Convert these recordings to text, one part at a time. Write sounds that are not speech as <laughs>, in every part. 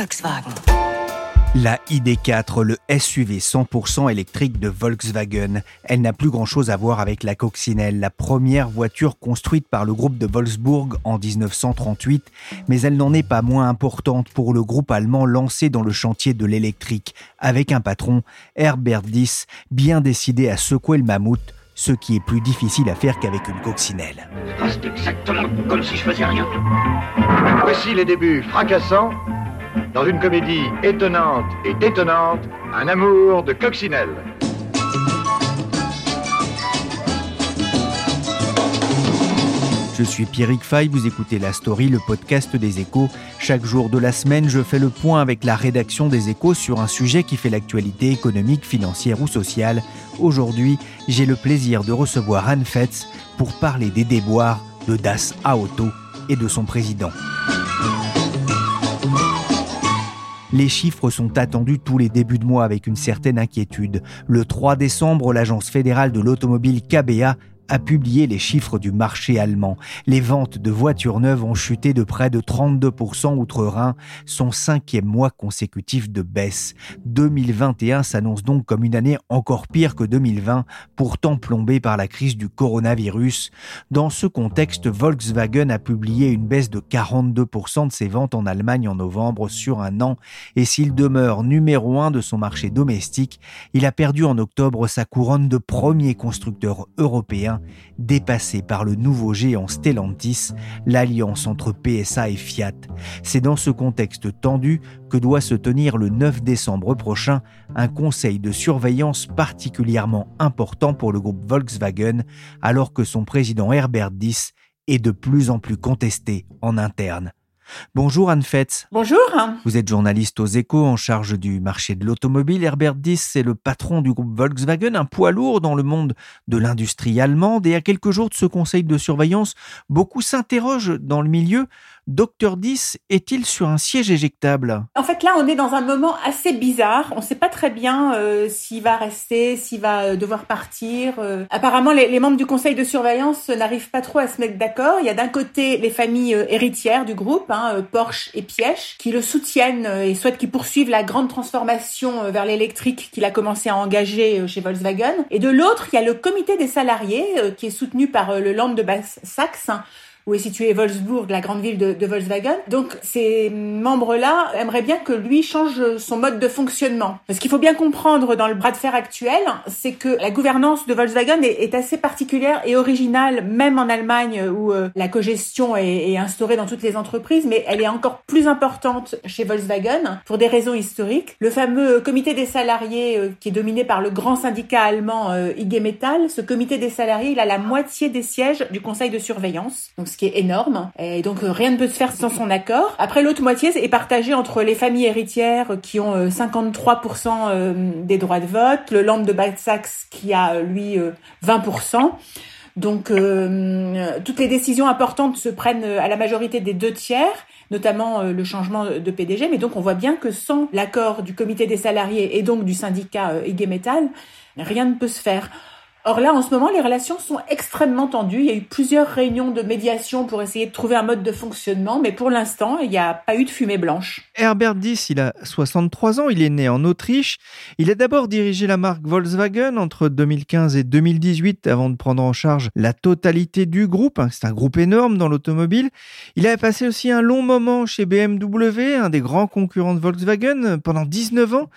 Volkswagen. La ID4, le SUV 100% électrique de Volkswagen, elle n'a plus grand-chose à voir avec la coccinelle, la première voiture construite par le groupe de Wolfsburg en 1938, mais elle n'en est pas moins importante pour le groupe allemand lancé dans le chantier de l'électrique, avec un patron, Herbert Diess, bien décidé à secouer le mammouth, ce qui est plus difficile à faire qu'avec une coccinelle. C'est exactement comme si je faisais rien. Voici les débuts fracassants dans une comédie étonnante et détonnante, un amour de coccinelle. Je suis Pierrick Fay, vous écoutez La Story, le podcast des échos. Chaque jour de la semaine, je fais le point avec la rédaction des échos sur un sujet qui fait l'actualité économique, financière ou sociale. Aujourd'hui, j'ai le plaisir de recevoir Anne Fetz pour parler des déboires de Das Auto et de son président. Les chiffres sont attendus tous les débuts de mois avec une certaine inquiétude. Le 3 décembre, l'agence fédérale de l'automobile KBA a publié les chiffres du marché allemand. Les ventes de voitures neuves ont chuté de près de 32% outre-Rhin, son cinquième mois consécutif de baisse. 2021 s'annonce donc comme une année encore pire que 2020, pourtant plombée par la crise du coronavirus. Dans ce contexte, Volkswagen a publié une baisse de 42% de ses ventes en Allemagne en novembre sur un an, et s'il demeure numéro un de son marché domestique, il a perdu en octobre sa couronne de premier constructeur européen dépassé par le nouveau géant Stellantis, l'alliance entre PSA et Fiat. C'est dans ce contexte tendu que doit se tenir le 9 décembre prochain un conseil de surveillance particulièrement important pour le groupe Volkswagen, alors que son président Herbert Diess est de plus en plus contesté en interne. Bonjour Anne Fetz. Bonjour. Vous êtes journaliste aux échos en charge du marché de l'automobile. Herbert Diess, c'est le patron du groupe Volkswagen, un poids lourd dans le monde de l'industrie allemande. Et à quelques jours de ce conseil de surveillance, beaucoup s'interrogent dans le milieu. Docteur 10 est-il sur un siège éjectable? En fait, là, on est dans un moment assez bizarre. On ne sait pas très bien euh, s'il va rester, s'il va euh, devoir partir. Euh. Apparemment, les, membres du conseil de surveillance n'arrivent pas trop à se mettre d'accord. Il y a d'un côté les familles héritières du groupe, hein, Porsche et Piège, qui le soutiennent et souhaitent qu'il poursuive la grande transformation vers l'électrique qu'il a commencé à engager chez Volkswagen. Et de l'autre, il y a le comité des salariés, qui est soutenu par le Land de Basse-Saxe, où est situé Wolfsburg, la grande ville de, Volkswagen. Donc ces membres-là aimeraient bien que lui change son mode de fonctionnement. Ce qu'il faut bien comprendre dans le bras de fer actuel, c'est que la gouvernance de Volkswagen est, assez particulière et originale, même en Allemagne où euh, la cogestion est, est, instaurée dans toutes les entreprises, mais elle est encore plus importante chez Volkswagen pour des raisons historiques. Le fameux comité des salariés euh, qui est dominé par le grand syndicat allemand euh, IG Metall, ce comité des salariés, il a la moitié des sièges du conseil de surveillance. Qui est énorme. Et donc euh, rien ne peut se faire sans son accord. Après l'autre moitié est partagée entre les familles héritières qui ont 53% euh, euh, des droits de vote, le Land de Bad-Saxe qui a lui 20%. Donc toutes les décisions importantes se prennent à la majorité des deux tiers, notamment le changement de PDG. Mais donc on voit bien que sans l'accord du comité des salariés et donc du syndicat IG Metall, rien ne peut se faire. Or là, en ce moment, les relations sont extrêmement tendues. Il y a eu plusieurs réunions de médiation pour essayer de trouver un mode de fonctionnement, mais pour l'instant, il n'y a pas eu de fumée blanche. Herbert Diess, il a 63 ans, il est né en Autriche. Il a d'abord dirigé la marque Volkswagen entre 2015 et 2018 avant de prendre en charge la totalité du groupe. Hein, c'est un groupe énorme dans l'automobile. Il a passé aussi un long moment chez BMW, un des grands concurrents de Volkswagen, pendant 19 ans.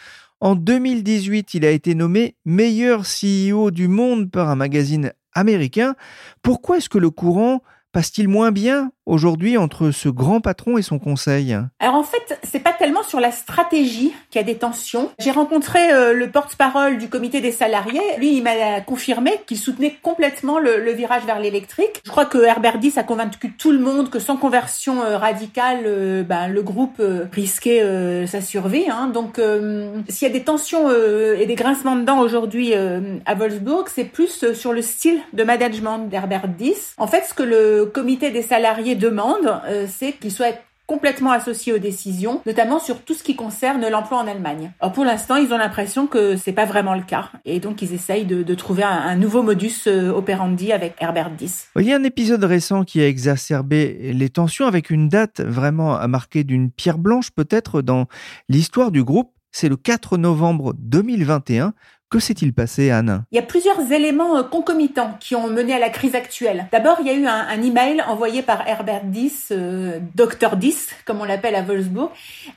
En 2018, il a été nommé meilleur CEO du monde par un magazine américain. Pourquoi est-ce que le courant passe-t-il moins bien aujourd'hui entre ce grand patron et son conseil? Alors en fait, c'est pas tellement sur la stratégie qu'il y a des tensions. J'ai rencontré euh, le porte-parole du comité des salariés. Lui, il m'a confirmé qu'il soutenait complètement le, virage vers l'électrique. Je crois que Herbert Diss a convaincu tout le monde que sans conversion euh, radicale, euh, ben, le groupe risquait sa survie. Hein. Donc s'il y a des tensions et des grincements de dents aujourd'hui à Wolfsburg, c'est plus sur le style de management d'Herbert Diss. En fait, ce que le comité des salariés demande, euh, c'est qu'il soit complètement associé aux décisions, notamment sur tout ce qui concerne l'emploi en Allemagne. Alors pour l'instant, ils ont l'impression que c'est pas vraiment le cas, et donc ils essayent de, trouver un, nouveau modus euh, operandi avec Herbert Diss. Il y a un épisode récent qui a exacerbé les tensions avec une date vraiment à marquer d'une pierre blanche peut-être dans l'histoire du groupe. C'est le 4 novembre 2021 que s'est-il passé, Anne? Il y a plusieurs éléments euh, concomitants qui ont mené à la crise actuelle. D'abord, il y a eu un, email envoyé par Herbert Diss, euh, Dr Diss, comme on l'appelle à Wolfsburg.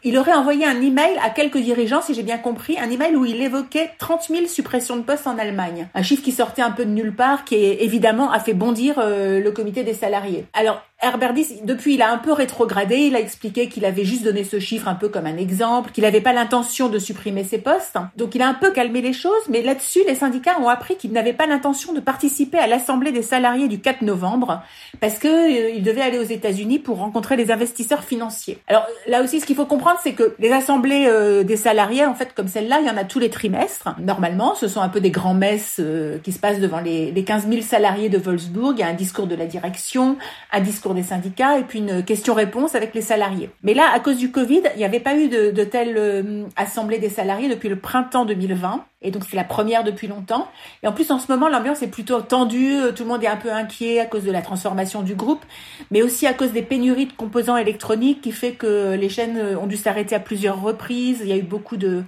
Il aurait envoyé un email à quelques dirigeants, si j'ai bien compris, un email où il évoquait 30 000 suppressions de postes en Allemagne. Un chiffre qui sortait un peu de nulle part, qui évidemment a fait bondir euh, le comité des salariés. Alors, Herbert Diss, depuis, il a un peu rétrogradé. Il a expliqué qu'il avait juste donné ce chiffre un peu comme un exemple, qu'il n'avait pas l'intention de supprimer ses postes. Donc, il a un peu calmé les choses, mais là-dessus, les syndicats ont appris qu'il n'avait pas l'intention de participer à l'assemblée des salariés du 4 novembre parce que euh, il devait aller aux États-Unis pour rencontrer les investisseurs financiers. Alors là aussi, ce qu'il faut comprendre, c'est que les assemblées euh, des salariés, en fait, comme celle-là, il y en a tous les trimestres. Normalement, ce sont un peu des grands messes euh, qui se passent devant les, les 15 000 salariés de Wolfsburg. Il y a un discours de la direction, un discours des syndicats et puis une question-réponse avec les salariés. Mais là, à cause du Covid, il n'y avait pas eu de, telle euh, assemblée des salariés depuis le printemps 2020. Et donc, c'est la première depuis longtemps. Et en plus, en ce moment, l'ambiance est plutôt tendue. Euh, tout le monde est un peu inquiet à cause de la transformation du groupe, mais aussi à cause des pénuries de composants électroniques qui fait que les chaînes euh, ont dû s'arrêter à plusieurs reprises. Il y a eu beaucoup de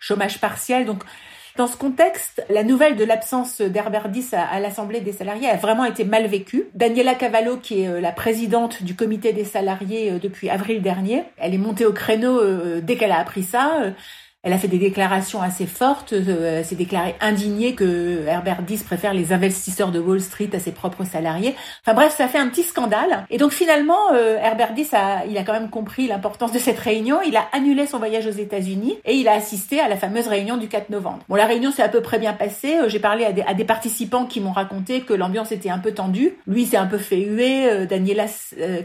chômage partiel. Donc, dans ce contexte, la nouvelle de l'absence d'Herbert Diss à, l'Assemblée des salariés a vraiment été mal vécue. Daniela Cavallo, qui est euh, la présidente du comité des salariés euh, depuis avril dernier, elle est montée au créneau euh, dès qu'elle a appris ça. Elle a fait des déclarations assez fortes, euh, s'est déclarée indignée que Herbert Diss préfère les investisseurs de Wall Street à ses propres salariés. Enfin bref, ça fait un petit scandale. Et donc finalement, euh, Herbert Diss a, il a quand même compris l'importance de cette réunion. Il a annulé son voyage aux États-Unis et il a assisté à la fameuse réunion du 4 novembre. Bon, la réunion s'est à peu près bien passée. Euh, j'ai parlé à des, à des, participants qui m'ont raconté que l'ambiance était un peu tendue. Lui s'est un peu fait huer. Daniela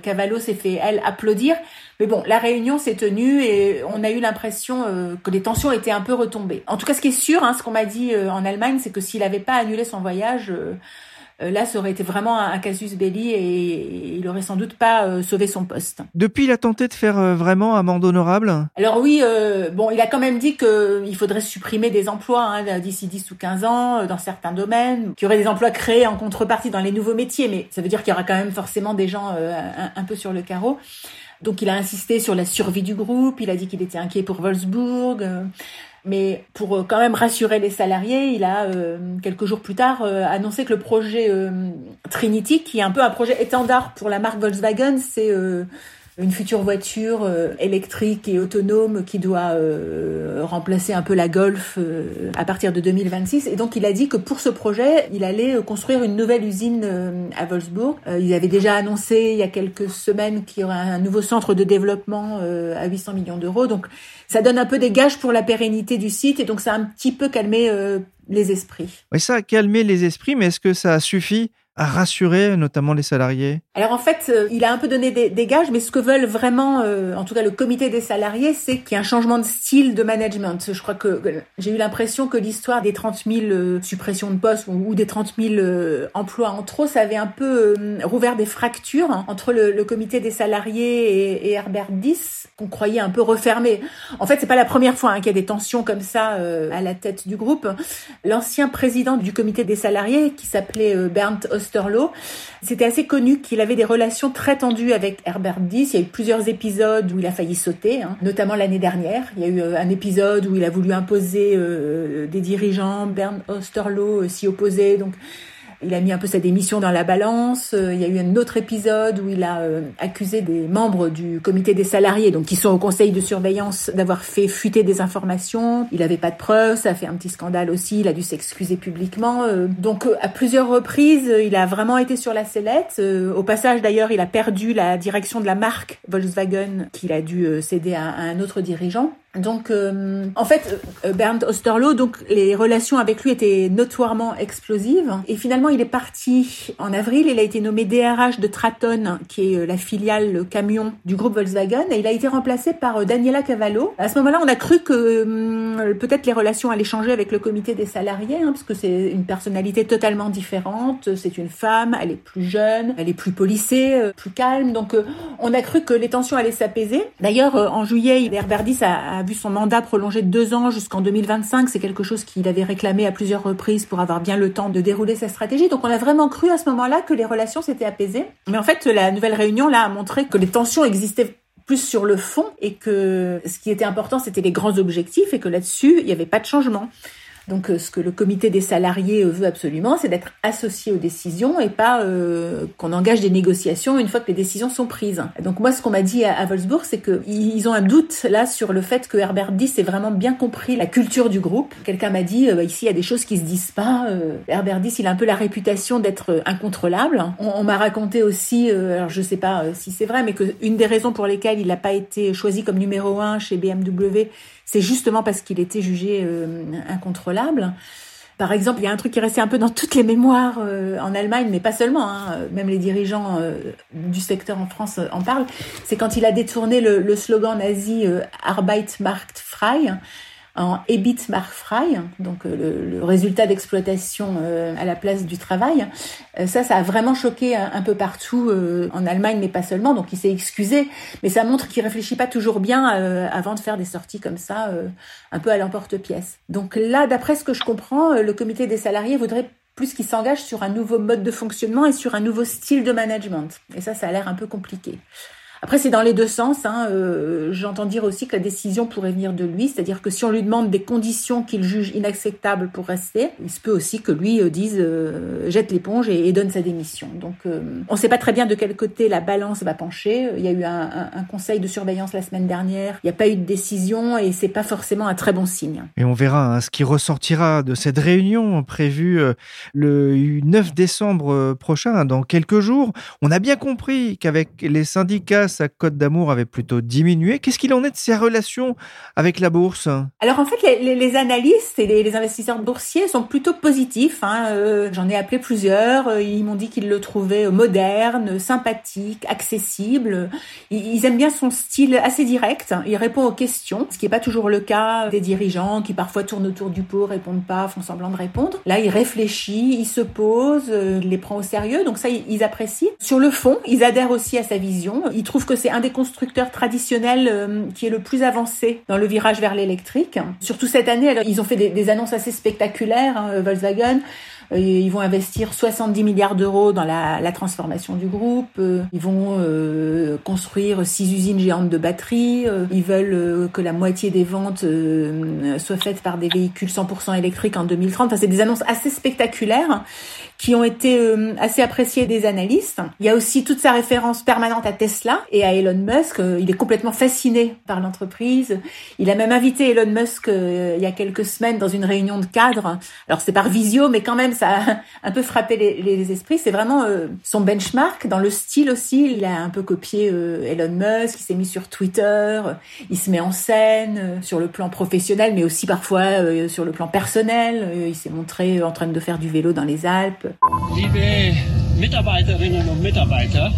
Cavallo s'est fait elle applaudir. Mais bon, la réunion s'est tenue et on a eu l'impression euh, que les tensions étaient un peu retombées. En tout cas, ce qui est sûr, hein, ce qu'on m'a dit euh, en Allemagne, c'est que s'il n'avait pas annulé son voyage, euh, là, ça aurait été vraiment un, casus belli et, il aurait sans doute pas sauvé son poste. Depuis, il a tenté de faire vraiment amende honorable? Alors oui, bon, il a quand même dit qu'il faudrait supprimer des emplois hein, d'ici 10 ou 15 ans dans certains domaines, qu'il y aurait des emplois créés en contrepartie dans les nouveaux métiers, mais ça veut dire qu'il y aura quand même forcément des gens un, un peu sur le carreau. Donc il a insisté sur la survie du groupe, il a dit qu'il était inquiet pour Wolfsburg. Euh, mais pour euh, quand même rassurer les salariés, il a euh, quelques jours plus tard annoncé que le projet Trinity, qui est un peu un projet étendard pour la marque Volkswagen, c'est une future voiture euh, électrique et autonome qui doit euh, remplacer un peu la Golf euh, à partir de 2026. Et donc il a dit que pour ce projet, il allait construire une nouvelle usine à Wolfsburg. il avait déjà annoncé il y a quelques semaines qu'il y aurait un nouveau centre de développement à 800 millions d'euros. Donc ça donne un peu des gages pour la pérennité du site et donc ça a un petit peu calmé les esprits. Oui, ça a calmé les esprits, mais est-ce que ça a suffi à rassurer notamment les salariés? Alors en fait, euh, il a un peu donné des, gages, mais ce que veulent vraiment, euh, en tout cas le comité des salariés, c'est qu'il y ait un changement de style de management. Je crois que, j'ai eu l'impression que l'histoire des 30 000 euh, suppressions de postes ou, des 30 000 emplois en trop, ça avait un peu rouvert des fractures entre le, comité des salariés et, Herbert Diss, qu'on croyait un peu refermé. En fait, c'est pas la première fois hein, qu'il y a des tensions comme ça à la tête du groupe. L'ancien président du comité des salariés, qui s'appelait Bernd Osterloh. C'était assez connu qu'il avait des relations très tendues avec Herbert Diss. Il y a eu plusieurs épisodes où il a failli sauter, hein. notamment l'année dernière. Il y a eu euh, un épisode où il a voulu imposer euh, des dirigeants. Bernd Osterloh euh, s'y opposait. Donc Il a mis un peu sa démission dans la balance. Euh, il y a eu un autre épisode où il a euh, accusé des membres du comité des salariés, donc qui sont au conseil de surveillance, d'avoir fait fuiter des informations. Il n'avait pas de preuves, ça a fait un petit scandale aussi. Il a dû s'excuser publiquement. Donc à plusieurs reprises, il a vraiment été sur la sellette. Au passage d'ailleurs, il a perdu la direction de la marque Volkswagen qu'il a dû céder à un autre dirigeant. Donc, euh, en fait, euh, Bernd Osterloh, donc les relations avec lui étaient notoirement explosives. Et finalement, il est parti en avril. Il a été nommé DRH de Traton, qui est euh, la filiale le camion du groupe Volkswagen, et il a été remplacé par Daniela Cavallo. À ce moment-là, on a cru que hum, peut-être les relations allaient changer avec le comité des salariés, hein, parce que c'est une personnalité totalement différente. C'est une femme, elle est plus jeune, elle est plus polissée, plus calme. Donc, on a cru que les tensions allaient s'apaiser. D'ailleurs, en juillet, Herbert a, a vu son mandat prolongé de deux ans jusqu'en 2025. C'est quelque chose qu'il avait réclamé à plusieurs reprises pour avoir bien le temps de dérouler sa stratégie. Donc on a vraiment cru à ce moment-là que les relations s'étaient apaisées. Mais en fait, la nouvelle réunion là a montré que les tensions existaient plus sur le fond et que ce qui était important, c'était les grands objectifs et que là-dessus, il n'y avait pas de changement. Donc euh, ce que le comité des salariés euh, veut absolument, c'est d'être associé aux décisions et pas euh, qu'on engage des négociations une fois que les décisions sont prises. Donc moi, ce qu'on m'a dit à, Wolfsburg, c'est qu'ils ont un doute là sur le fait que Herbert Diss ait vraiment bien compris la culture du groupe. Quelqu'un m'a dit bah, ici il y a des choses qui se disent pas. Herbert Diss, il a un peu la réputation d'être incontrôlable. On, m'a raconté aussi, alors je sais pas si c'est vrai, mais que une des raisons pour lesquelles il n'a pas été choisi comme numéro un chez BMW, c'est justement parce qu'il était jugé euh, incontrôlable. Par exemple, il y a un truc qui est un peu dans toutes les mémoires euh, en Allemagne, mais pas seulement, hein, même les dirigeants euh, du secteur en France en parlent, c'est quand il a détourné le, le slogan nazi Arbeit macht frei, en EBIT frei, donc euh, le, résultat d'exploitation euh, à la place du travail. Euh, ça, ça a vraiment choqué un, peu partout en Allemagne, mais pas seulement. Donc il s'est excusé, mais ça montre qu'il réfléchit pas toujours bien avant de faire des sorties comme ça, un peu à l'emporte-pièce. Donc là, d'après ce que je comprends, le comité des salariés voudrait plus qu'il s'engage sur un nouveau mode de fonctionnement et sur un nouveau style de management. Et ça, ça a l'air un peu compliqué. Après, c'est dans les deux sens. Hein. Euh, j'entends dire aussi que la décision pourrait venir de lui, c'est-à-dire que si on lui demande des conditions qu'il juge inacceptables pour rester, il se peut aussi que lui euh, dise euh, jette l'éponge et, donne sa démission. Donc, on ne sait pas très bien de quel côté la balance va pencher. Il y a eu un, conseil de surveillance la semaine dernière. Il n'y a pas eu de décision et c'est pas forcément un très bon signe. Et on verra hein, ce qui ressortira de cette réunion prévue le 9 décembre prochain, dans quelques jours. On a bien compris qu'avec les syndicats sa cote d'amour avait plutôt diminué. Qu'est-ce qu'il en est de ses relations avec la bourse? Alors en fait, les, analystes et les, investisseurs boursiers sont plutôt positifs. Hein. Euh, j'en ai appelé plusieurs. Euh, ils m'ont dit qu'ils le trouvaient moderne, sympathique, accessible. Ils, aiment bien son style assez direct. Il répond aux questions, ce qui n'est pas toujours le cas des dirigeants qui parfois tournent autour du pot, répondent pas, font semblant de répondre. Là, il réfléchit, il se pose, euh, il les prend au sérieux. Donc ça, ils apprécient. Sur le fond, ils adhèrent aussi à sa vision. Ils trouvent que c'est un des constructeurs traditionnels euh, qui est le plus avancé dans le virage vers l'électrique. Surtout cette année, ils ont fait des, annonces assez spectaculaires, hein, Volkswagen. Euh, ils vont investir 70 milliards d'euros dans la, la, transformation du groupe. Euh, ils vont euh, construire six usines géantes de batteries. Ils veulent que la moitié des ventes soient faites par des véhicules 100% électriques en 2030. Enfin, c'est des annonces assez spectaculaires qui ont été assez appréciées des analystes. Il y a aussi toute sa référence permanente à Tesla et à Elon Musk. Il est complètement fasciné par l'entreprise. Il a même invité Elon Musk il y a quelques semaines dans une réunion de cadre. Alors c'est par visio, mais quand même ça a un peu frappé les, esprits. C'est vraiment euh, son benchmark dans le style aussi. Il a un peu copié euh, Elon Musk. Il s'est mis sur Twitter. Euh, il se met en scène sur le plan professionnel, mais aussi parfois sur le plan personnel. il s'est montré en train de faire du vélo dans les Alpes. Liebe Mitarbeiterinnen und Mitarbeiter,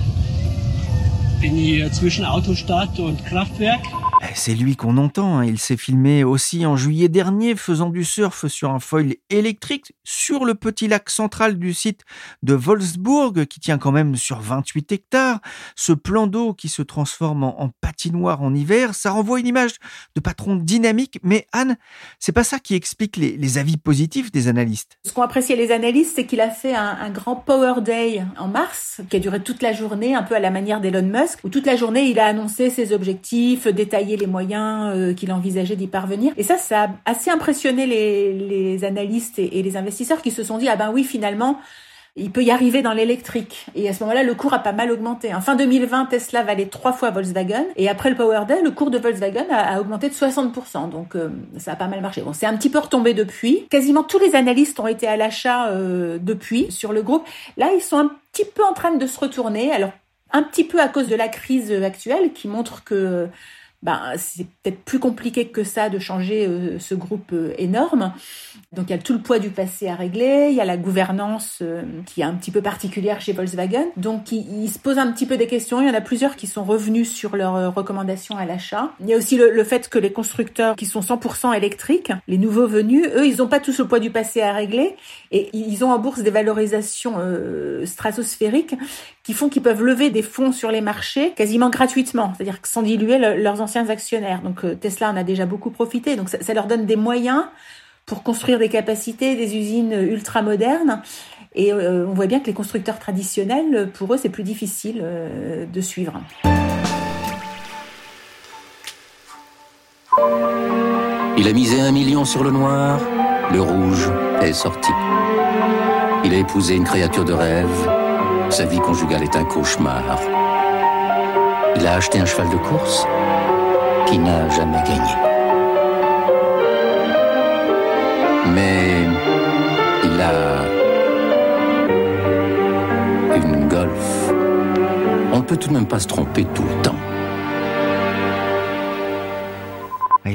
bin hier zwischen Autostadt und Kraftwerk. Eh, c'est lui qu'on entend. Hein. Il s'est filmé aussi en juillet dernier faisant du surf sur un foil électrique sur le petit lac central du site de Wolfsburg qui tient quand même sur 28 hectares. Ce plan d'eau qui se transforme en, patinoire en hiver, ça renvoie une image de patron dynamique. Mais Anne, c'est pas ça qui explique les, avis positifs des analystes. Ce qu'ont apprécié les analystes, c'est qu'il a fait un, un, grand Power Day en mars qui a duré toute la journée, un peu à la manière d'Elon Musk, où toute la journée il a annoncé ses objectifs les moyens euh, qu'il envisageait d'y parvenir. Et ça, ça a assez impressionné les, analystes et, les investisseurs qui se sont dit, ah ben oui, finalement, il peut y arriver dans l'électrique. Et à ce moment-là, le cours a pas mal augmenté. En fin 2020, Tesla valait trois fois Volkswagen. Et après le Power Day, le cours de Volkswagen a, augmenté de 60%. Donc euh, ça a pas mal marché. Bon, c'est un petit peu retombé depuis. Quasiment tous les analystes ont été à l'achat euh, depuis sur le groupe. Là, ils sont un petit peu en train de se retourner. Alors un petit peu à cause de la crise actuelle qui montre que ben, c'est peut-être plus compliqué que ça de changer euh, ce groupe euh, énorme. Donc il y a tout le poids du passé à régler, il y a la gouvernance euh, qui est un petit peu particulière chez Volkswagen. Donc il, se pose un petit peu des questions, il y en a plusieurs qui sont revenus sur leurs recommandations à l'achat. Il y a aussi le, fait que les constructeurs qui sont 100% électriques, les nouveaux venus, eux, ils n'ont pas tous le poids du passé à régler et ils ont en bourse des valorisations stratosphériques qui font qu'ils peuvent lever des fonds sur les marchés quasiment gratuitement, c'est-à-dire sans diluer leurs anciens actionnaires. Donc euh, Tesla en a déjà beaucoup profité, donc ça, leur donne des moyens pour construire des capacités, des usines ultra modernes. Et euh, on voit bien que les constructeurs traditionnels, pour eux, c'est plus difficile euh, de suivre. Il a misé un million sur le noir, le rouge est sorti. Il a épousé une créature de rêve, sa vie conjugale est un cauchemar. Il a acheté un cheval de course qui n'a jamais gagné. Mais il a une golf. On ne peut tout de même pas se tromper tout le temps.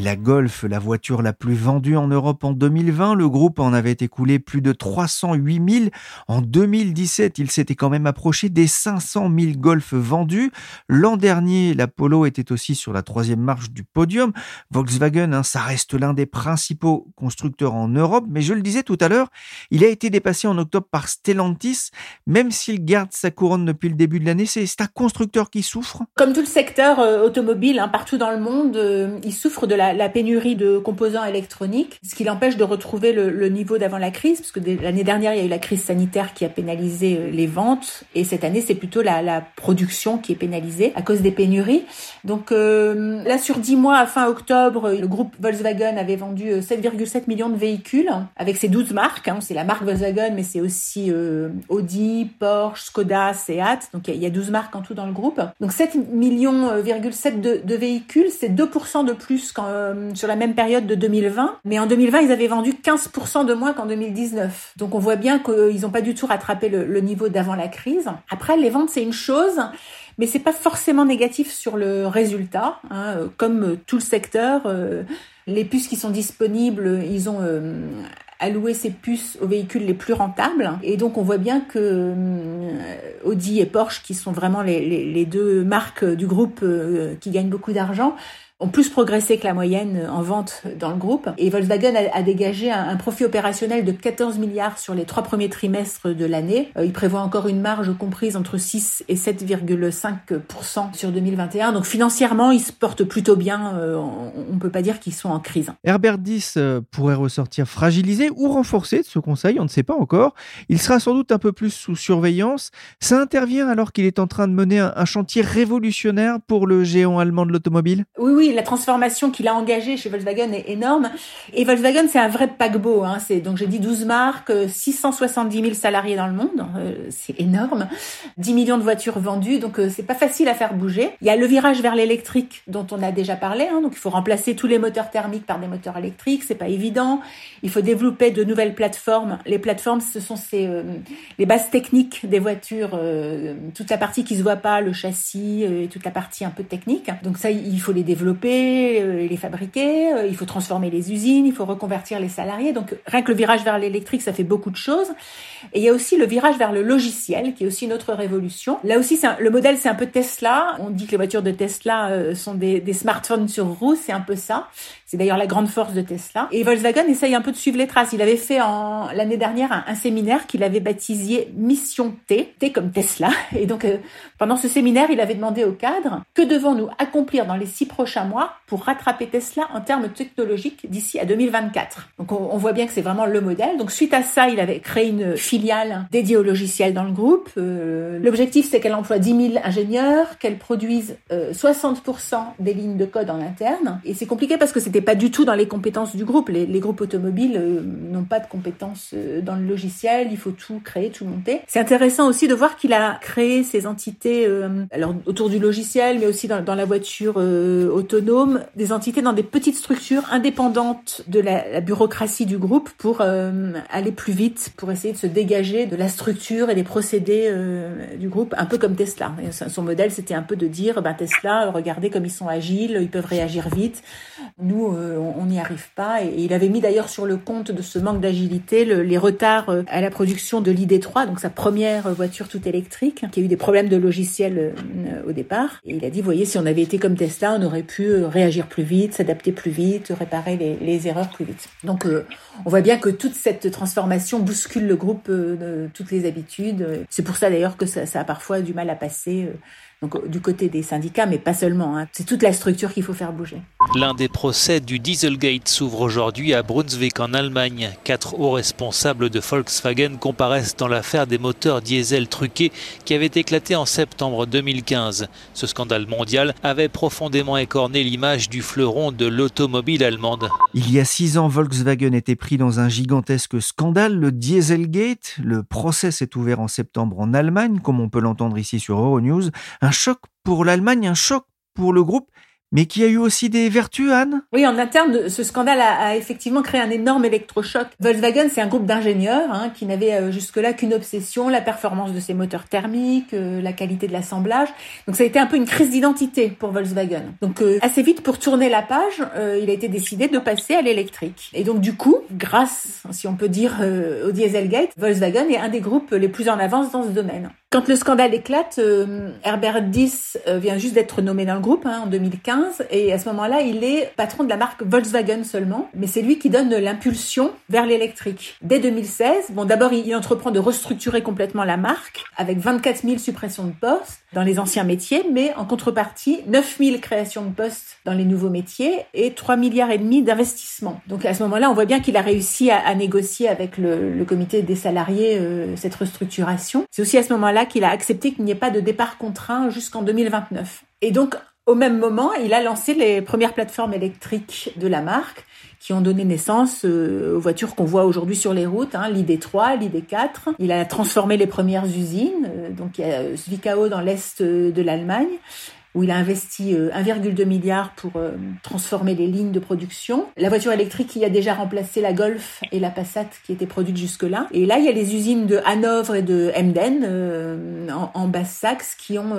La Golf, la voiture la plus vendue en Europe en 2020, le groupe en avait écoulé plus de 308 000. En 2017, il s'était quand même approché des 500 000 Golf vendus. L'an dernier, la Polo était aussi sur la troisième marche du podium. Volkswagen, hein, ça reste l'un des principaux constructeurs en Europe, mais je le disais tout à l'heure, il a été dépassé en octobre par Stellantis, même s'il garde sa couronne depuis le début de l'année. C'est un constructeur qui souffre. Comme tout le secteur euh, automobile, hein, partout dans le monde, euh, il souffre de la la, pénurie de composants électroniques, ce qui l'empêche de retrouver le, niveau d'avant la crise, parce que l'année dernière, il y a eu la crise sanitaire qui a pénalisé euh, les ventes, et cette année, c'est plutôt la, production qui est pénalisée à cause des pénuries. Donc euh, là, sur 10 mois, à fin octobre, le groupe Volkswagen avait vendu 7,7 euh, millions de véhicules avec ses 12 marques. Hein. C'est la marque Volkswagen, mais c'est aussi Audi, Porsche, Skoda, Seat. Donc il y, a 12 marques en tout dans le groupe. Donc 7 millions, de, de véhicules, c'est 2% de plus qu'en euh, sur la même période de 2020. Mais en 2020, ils avaient vendu 15% de moins qu'en 2019. Donc on voit bien qu'ils n'ont pas du tout rattrapé le, niveau d'avant la crise. Après, les ventes, c'est une chose mais c'est pas forcément négatif sur le résultat. Hein. Comme tout le secteur, euh, les puces qui sont disponibles, ils ont euh, alloué ces puces aux véhicules les plus rentables. Et donc on voit bien que Audi et Porsche, qui sont vraiment les deux marques du groupe qui gagnent beaucoup d'argent, ont plus progressé que la moyenne en vente dans le groupe. Et Volkswagen a, dégagé un, profit opérationnel de 14 milliards sur les trois premiers trimestres de l'année. Euh, il prévoit encore une marge comprise entre 6 et 7,5% sur 2021. Donc financièrement, ils se portent plutôt bien. Euh, on ne peut pas dire qu'ils sont en crise. Herbert 10 euh, pourrait ressortir fragilisé ou renforcé de ce conseil, on ne sait pas encore. Il sera sans doute un peu plus sous surveillance. Ça intervient alors qu'il est en train de mener un, un chantier révolutionnaire pour le géant allemand de l'automobile? Oui, oui, la transformation qu'il a engagée chez Volkswagen est énorme. Et Volkswagen, c'est un vrai paquebot. Hein. Donc j'ai dit 12 marques, 670 000 salariés dans le monde, euh, c'est énorme. 10 millions de voitures vendues, donc euh, c'est pas facile à faire bouger. Il y a le virage vers l'électrique dont on a déjà parlé. Hein. Donc il faut remplacer tous les moteurs thermiques par des moteurs électriques, c'est pas évident. Il faut développer de nouvelles plateformes. Les plateformes, ce sont euh, les bases techniques des voitures, toute la partie qui se voit pas, le châssis toute la partie un peu technique. Donc ça, il faut les développer euh, les fabriquer, euh, il faut transformer les usines, il faut reconvertir les salariés. Donc rien que le virage vers l'électrique, ça fait beaucoup de choses. Et il y a aussi le virage vers le logiciel, qui est aussi une autre révolution. Là aussi, le modèle, c'est un peu Tesla. On dit que les voitures de Tesla euh, sont des, des smartphones sur roues, c'est un peu ça. C'est d'ailleurs la grande force de Tesla. Et Volkswagen essaye un peu de suivre les traces. Il avait fait en l'année dernière un, séminaire qu'il avait baptisé Mission T, T comme Tesla. <laughs> Et donc euh, pendant ce séminaire, il avait demandé au cadre que devons-nous accomplir dans les six prochains mois pour rattraper Tesla en termes technologiques d'ici à 2024. Donc on, voit bien que c'est vraiment le modèle. Donc suite à ça, il avait créé une filiale dédiée au logiciel dans le groupe. Euh, l'objectif, c'est qu'elle emploie 10 000 ingénieurs, qu'elle produise 60% euh, des lignes de code en interne. Et c'est compliqué parce que c'était pas du tout dans les compétences du groupe. Les, groupes automobiles euh, n'ont pas de compétences euh, dans le logiciel. Il faut tout créer, tout monter. C'est intéressant aussi de voir qu'il a créé ces entités, alors autour du logiciel, mais aussi dans, la voiture autonome, des entités dans des petites structures indépendantes de la, bureaucratie du groupe pour aller plus vite, pour essayer de se dégager de la structure et des procédés du groupe, un peu comme Tesla. Son modèle, c'était un peu de dire, ben, Tesla, regardez comme ils sont agiles, ils peuvent réagir vite. Nous, euh, on n'y arrive pas. Et il avait mis d'ailleurs sur le compte de ce manque d'agilité les retards euh, à la production de l'ID3, donc sa première voiture toute électrique, qui a eu des problèmes de logiciel euh, au départ. Et il a dit, vous voyez, si on avait été comme Tesla, on aurait pu réagir plus vite, s'adapter plus vite, réparer les, erreurs plus vite. Donc, on voit bien que toute cette transformation bouscule le groupe de toutes les habitudes. C'est pour ça d'ailleurs que ça, a parfois du mal à passer du côté des syndicats, mais pas seulement. Hein. C'est toute la structure qu'il faut faire bouger. L'un des procès du Dieselgate s'ouvre aujourd'hui à Brunswick en Allemagne. Quatre hauts responsables de Volkswagen comparaissent dans l'affaire des moteurs diesel truqués qui avait éclaté en septembre 2015. Ce scandale mondial avait profondément écorné l'image du fleuron de l'automobile allemande. Il y a six ans, Volkswagen était pris dans un gigantesque scandale, le Dieselgate. Le procès s'est ouvert en septembre en Allemagne, comme on peut l'entendre ici sur Euronews. Un choc pour l'Allemagne, un choc pour le groupe mais qui a eu aussi des vertus, Anne? Oui, en interne, ce scandale a, effectivement créé un énorme électrochoc. Volkswagen, c'est un groupe d'ingénieurs hein, qui n'avait euh, jusque-là qu'une obsession, la performance de ses moteurs thermiques, euh, la qualité de l'assemblage. Donc ça a été un peu une crise d'identité pour Volkswagen. Donc euh, assez vite, pour tourner la page, il a été décidé de passer à l'électrique. Et donc du coup, grâce, si on peut dire, au Dieselgate, Volkswagen est un des groupes les plus en avance dans ce domaine. Quand le scandale éclate, Herbert Diss vient juste d'être nommé dans le groupe hein, en 2015 et à ce moment-là, il est patron de la marque Volkswagen seulement, mais c'est lui qui donne l'impulsion vers l'électrique. Dès 2016, bon d'abord il entreprend de restructurer complètement la marque avec 24 000 suppressions de postes dans les anciens métiers, mais en contrepartie 9 000 créations de postes dans les nouveaux métiers et 3 milliards et demi d'investissements. Donc à ce moment-là, on voit bien qu'il a réussi à, négocier avec le, comité des salariés euh, cette restructuration. C'est aussi à ce moment-là qu'il a accepté qu'il n'y ait pas de départ contraint jusqu'en 2029. Et donc, au même moment, il a lancé les premières plateformes électriques de la marque qui ont donné naissance euh, aux voitures qu'on voit aujourd'hui sur les routes, hein, l'ID3, l'ID4. Il a transformé les premières usines, euh, donc il y a Zwickau dans l'est de l'Allemagne où il a investi 1,2 euh, milliard pour euh, transformer les lignes de production. La voiture électrique qui a déjà remplacé la Golf et la Passat qui étaient produites jusque-là. Et là, il y a les usines de Hanovre et de Emden euh, en, Basse-Saxe qui ont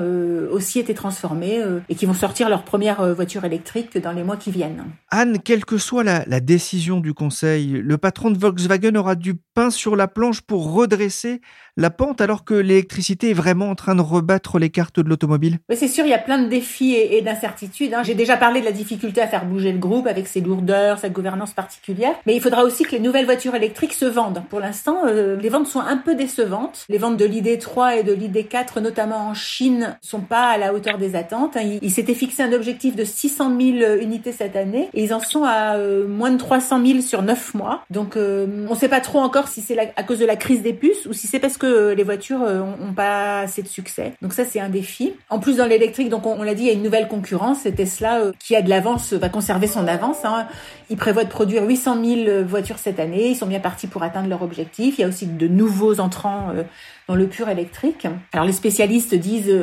aussi été transformées et qui vont sortir leur première voiture électrique dans les mois qui viennent. Anne, quelle que soit la, la décision du Conseil, le patron de Volkswagen aura du pain sur la planche pour redresser la pente alors que l'électricité est vraiment en train de rebattre les cartes de l'automobile? Oui, c'est sûr, il y a plein de défis et, d'incertitudes. Hein. J'ai déjà parlé de la difficulté à faire bouger le groupe avec ses lourdeurs, sa gouvernance particulière. Mais il faudra aussi que les nouvelles voitures électriques se vendent. Pour l'instant, euh, les ventes sont un peu décevantes. Les ventes de l'ID3 et de l'ID4, notamment en Chine, sont pas à la hauteur des attentes. Hein. Ils, s'étaient fixé un objectif de 600 000 unités cette année et ils en sont à euh, moins de 300 000 sur 9 mois. Donc euh, on ne sait pas trop encore si c'est à cause de la crise des puces ou si c'est parce que les voitures euh, ont, pas assez de succès. Donc ça, c'est un défi. En plus, dans l'électrique, donc on, l'a dit, il y a une nouvelle concurrence. C'est Tesla euh, qui a de l'avance, va conserver son avance. Hein. Ils prévoient de produire 800 000 voitures cette année. Ils sont bien partis pour atteindre leur objectif. Il y a aussi de nouveaux entrants euh, dans le pur électrique. Alors les spécialistes disent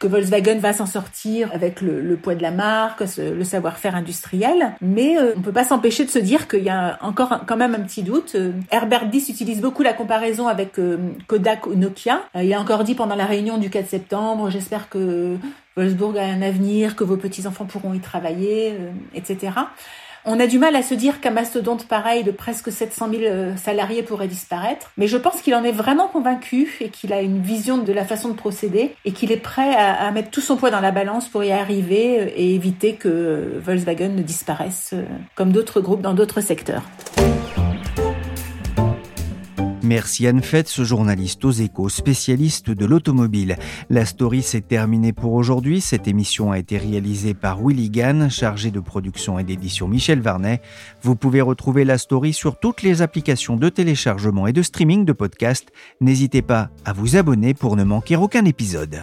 que Volkswagen va s'en sortir avec le, poids de la marque, le savoir-faire industriel, mais euh, on peut pas s'empêcher de se dire qu'il y a encore quand même un petit doute. Euh, Herbert Diss utilise beaucoup la comparaison avec euh, Kodak ou Nokia. il a encore dit pendant la réunion du 4 septembre, j'espère que Wolfsburg a un avenir, que vos petits-enfants pourront y travailler, etc. On a du mal à se dire qu'un mastodonte pareil de presque 700 000 euh, salariés pourrait disparaître, mais je pense qu'il en est vraiment convaincu et qu'il a une vision de la façon de procéder et qu'il est prêt à, mettre tout son poids dans la balance pour y arriver euh, et éviter que euh, Volkswagen ne disparaisse comme d'autres groupes dans d'autres secteurs. Merci Anne ce journaliste aux échos, spécialiste de l'automobile. La story s'est terminée pour aujourd'hui. Cette émission a été réalisée par Willy Gann, chargé de production et d'édition Michel Varnet. Vous pouvez retrouver la story sur toutes les applications de téléchargement et de streaming de podcasts. N'hésitez pas à vous abonner pour ne manquer aucun épisode.